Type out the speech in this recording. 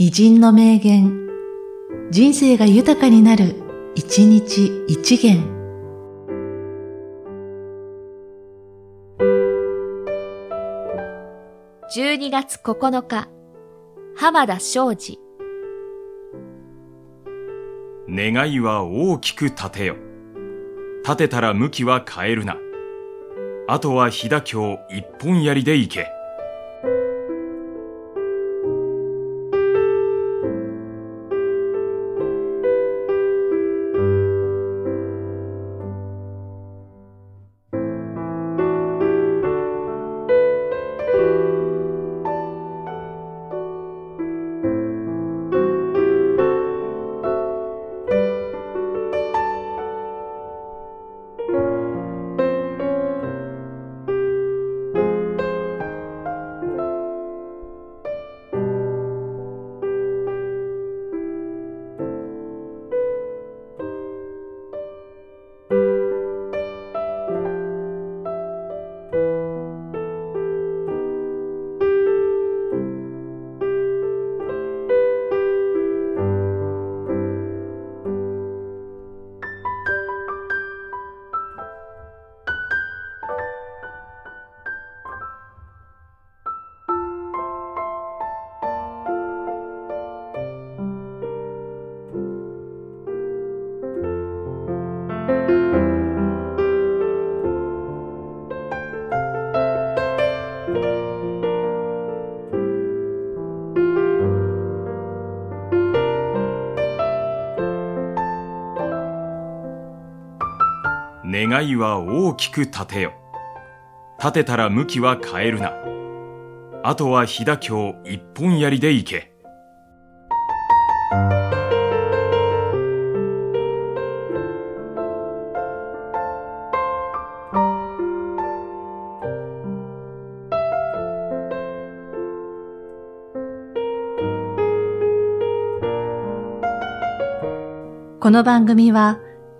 偉人の名言、人生が豊かになる、一日一元。12月9日、浜田昌司。願いは大きく立てよ。立てたら向きは変えるな。あとは飛騨橋一本槍で行け。願いは大きく立てよ。立てたら向きは変えるな。あとは飛騨橋一本槍で行け。この番組は、